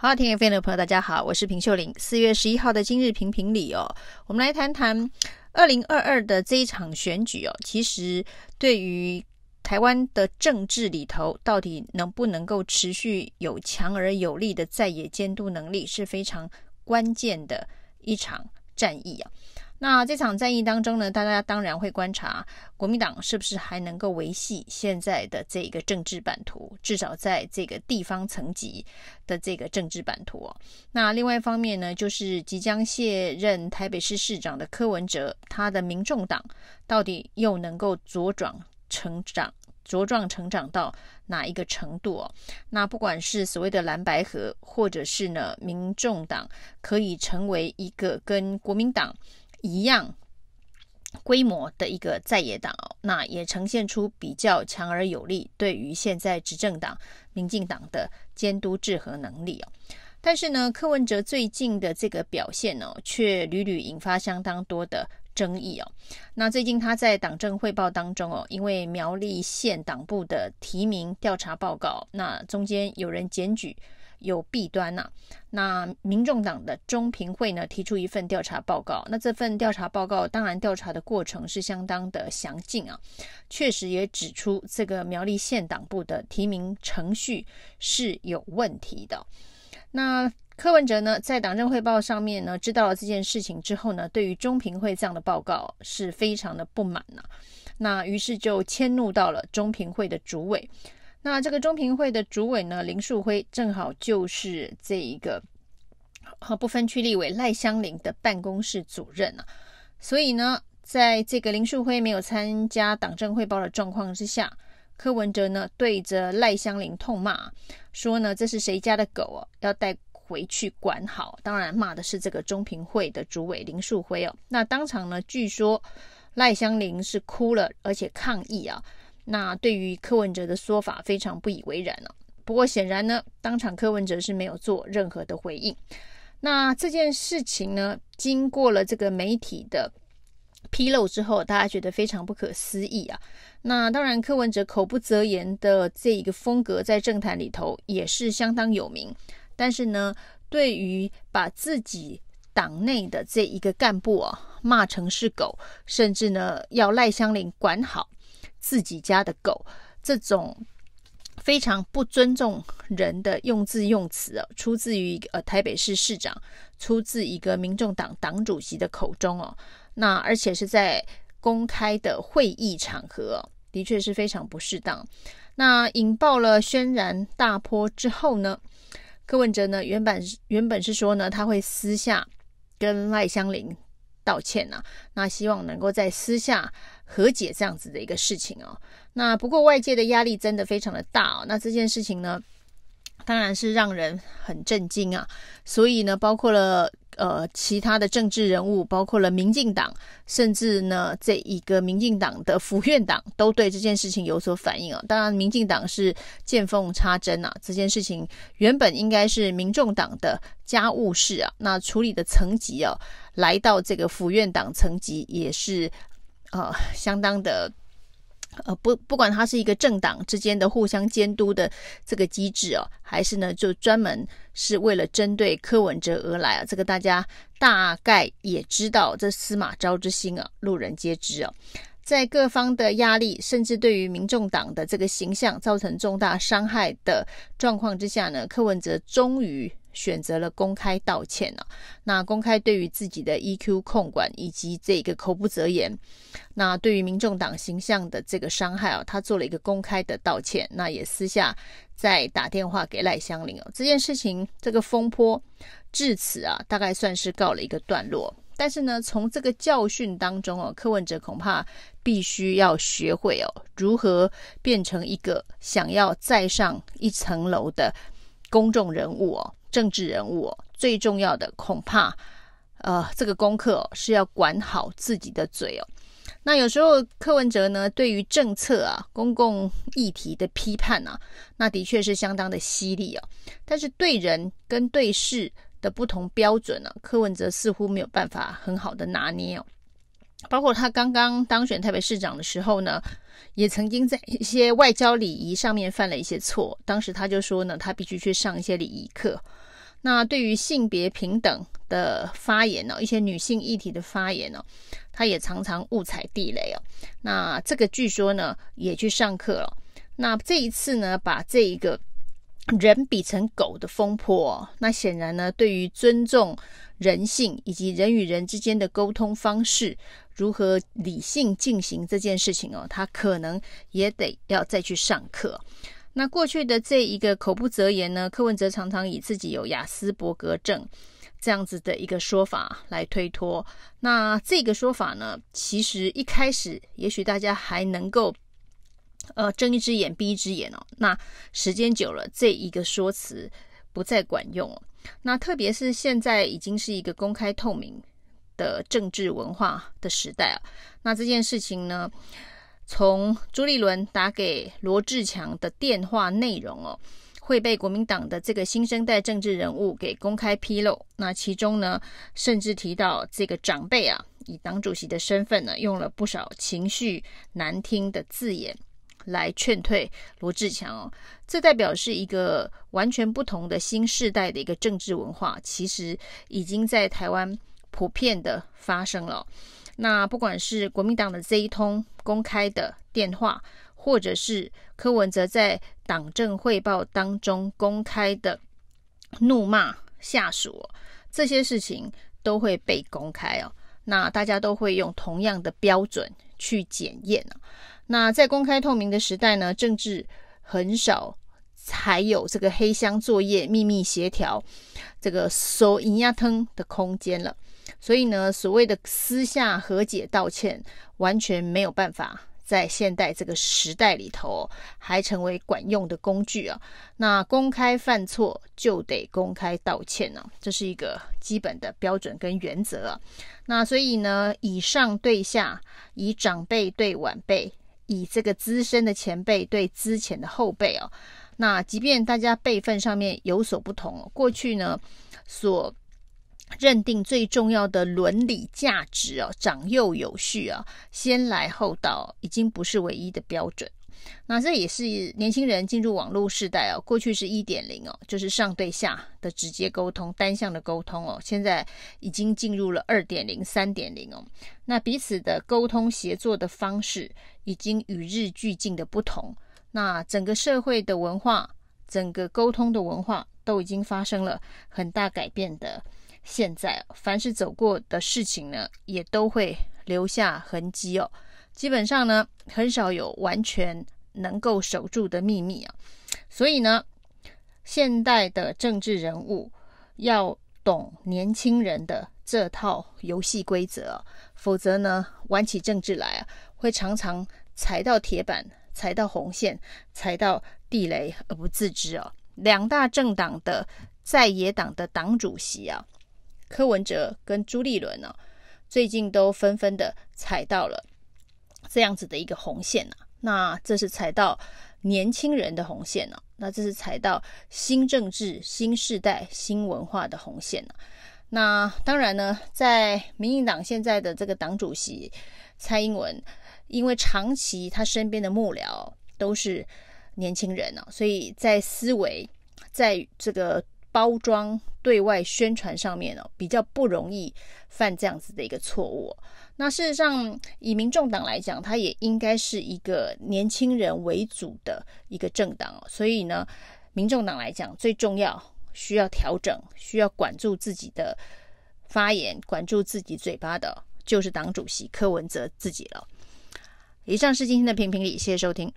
好，听 FM 的朋友，大家好，我是平秀玲。四月十一号的今日评评理哦，我们来谈谈二零二二的这一场选举哦。其实对于台湾的政治里头，到底能不能够持续有强而有力的在野监督能力，是非常关键的一场战役啊。那这场战役当中呢，大家当然会观察国民党是不是还能够维系现在的这个政治版图，至少在这个地方层级的这个政治版图。那另外一方面呢，就是即将卸任台北市市长的柯文哲，他的民众党到底又能够茁壮成长？茁壮成长到哪一个程度哦？那不管是所谓的蓝白合，或者是呢，民众党可以成为一个跟国民党一样规模的一个在野党哦，那也呈现出比较强而有力对于现在执政党民进党的监督制衡能力哦。但是呢，柯文哲最近的这个表现呢，却屡屡引发相当多的。争议哦，那最近他在党政汇报当中哦，因为苗栗县党部的提名调查报告，那中间有人检举有弊端呐、那民众党的中评会呢提出一份调查报告，那这份调查报告当然调查的过程是相当的详尽啊，确实也指出这个苗栗县党部的提名程序是有问题的，那。柯文哲呢，在党政汇报上面呢，知道了这件事情之后呢，对于中评会这样的报告是非常的不满呐、那于是就迁怒到了中评会的主委。那这个中评会的主委呢，林树辉正好就是这一个和不分区立委赖香伶的办公室主任啊。所以呢，在这个林树辉没有参加党政汇报的状况之下，柯文哲呢对着赖香伶痛骂，说呢，这是谁家的狗啊，要带。回去管好，当然骂的是这个中评会的主委林树辉哦。那当场呢，据说赖香伶是哭了，而且抗议啊。那对于柯文哲的说法非常不以为然了、啊。不过显然呢，当场柯文哲是没有做任何的回应。那这件事情呢，经过了这个媒体的披露之后，大家觉得非常不可思议啊。那当然，柯文哲口不择言的这一个风格，在政坛里头也是相当有名。但是呢，对于把自己党内的这一个干部啊骂成是狗，甚至呢要赖香伶管好自己家的狗，这种非常不尊重人的用字用词啊，出自于呃台北市市长，出自一个民众党党主席的口中哦，那而且是在公开的会议场合，的确是非常不适当。那引爆了轩然大波之后呢，柯文哲呢，原本原本是说呢，他会私下跟赖香伶道歉呐、那希望能够在私下和解这样子的一个事情哦。那不过外界的压力真的非常的大哦，那这件事情呢，当然是让人很震惊啊。所以呢，包括了。呃，其他的政治人物，包括了民进党，甚至呢，这一个民进党的府院党，都对这件事情有所反应啊。当然，民进党是见缝插针啊，这件事情原本应该是民众党的家务事啊，那处理的层级啊，来到这个府院党层级，也是呃相当的。呃，不，不管它是一个政党之间的互相监督的这个机制哦，还是呢，就专门是为了针对柯文哲而来啊，这个大家大概也知道，这司马昭之心啊，路人皆知啊。在各方的压力，甚至对于民众党的这个形象造成重大伤害的状况之下呢，柯文哲终于。选择了公开道歉啊，那公开对于自己的 EQ 控管以及这个口不择言，那对于民众党形象的这个伤害啊，他做了一个公开的道歉，那也私下再打电话给赖香林哦。这件事情这个风波至此啊，大概算是告了一个段落。但是呢，从这个教训当中哦，柯文哲恐怕必须要学会哦，如何变成一个想要再上一层楼的公众人物哦。政治人物最重要的恐怕，呃，这个功课是要管好自己的嘴哦。那有时候柯文哲呢，对于政策啊、公共议题的批判啊，那的确是相当的犀利哦。但是对人跟对事的不同标准呢，柯文哲似乎没有办法很好的拿捏哦。包括他刚刚当选台北市长的时候呢，也曾经在一些外交礼仪上面犯了一些错。当时他就说呢，他必须去上一些礼仪课。那对于性别平等的发言呢，一些女性议题的发言呢，他也常常误踩地雷哦。那这个据说呢，也去上课了。那这一次呢，把这一个人比成狗的风波，那显然呢，对于尊重人性以及人与人之间的沟通方式，如何理性进行这件事情哦，他可能也得要再去上课。那过去的这一个口不择言呢，柯文哲常常以自己有雅斯伯格症这样子的一个说法来推脱。那这个说法呢，其实一开始也许大家还能够呃睁一只眼闭一只眼哦。那时间久了，这一个说辞不再管用哦。那特别是现在已经是一个公开透明的政治文化的时代啊。那这件事情呢，从朱立伦打给罗志强的电话内容哦，会被国民党的这个新生代政治人物给公开披露。那其中呢，甚至提到这个长辈啊，以党主席的身份呢，用了不少情绪难听的字眼来劝退罗志强哦。这代表是一个完全不同的新世代的一个政治文化，其实已经在台湾普遍的发生了。那不管是国民党的这一通公开的电话，或者是柯文哲在党政汇报当中公开的怒骂下属，这些事情都会被公开哦。那大家都会用同样的标准去检验。那在公开透明的时代呢，政治很少才有这个黑箱作业、秘密协调、这个收银压腾的空间了。所以呢，所谓的私下和解道歉，完全没有办法在现代这个时代里头还成为管用的工具啊。那公开犯错就得公开道歉呢，这是一个基本的标准跟原则啊。那所以呢，以上对下，以长辈对晚辈，以这个资深的前辈对资浅的后辈啊。那即便大家辈分上面有所不同，过去呢所。认定最重要的伦理价值哦，长幼有序啊，先来后到，已经不是唯一的标准。那这也是年轻人进入网络时代哦，过去是一点零哦，就是上对下的直接沟通、单向的沟通哦，现在已经进入了二点零、三点零哦。那彼此的沟通协作的方式已经与日俱进的不同。那整个社会的文化、整个沟通的文化都已经发生了很大改变的。现在，凡是走过的事情呢，也都会留下痕迹哦。基本上呢，很少有完全能够守住的秘密啊。所以呢，现代的政治人物要懂年轻人的这套游戏规则，否则呢，玩起政治来啊，会常常踩到铁板、踩到红线、踩到地雷而不自知哦。两大政党的在野党的党主席啊。柯文哲跟朱立伦呢、啊，最近都纷纷的踩到了这样子的一个红线呐、啊。那这是踩到年轻人的红线呢、那这是踩到新政治、新世代、新文化的红线呢、那当然呢，在民进党现在的这个党主席蔡英文，因为长期他身边的幕僚都是年轻人呢、啊，所以在思维，在这个。包装对外宣传上面哦，比较不容易犯这样子的一个错误。那事实上，以民众党来讲，它也应该是一个年轻人为主的一个政党哦。所以呢，民众党来讲，最重要需要调整、需要管住自己的发言、管住自己嘴巴的，就是党主席柯文哲自己了。以上是今天的评评理，谢谢收听。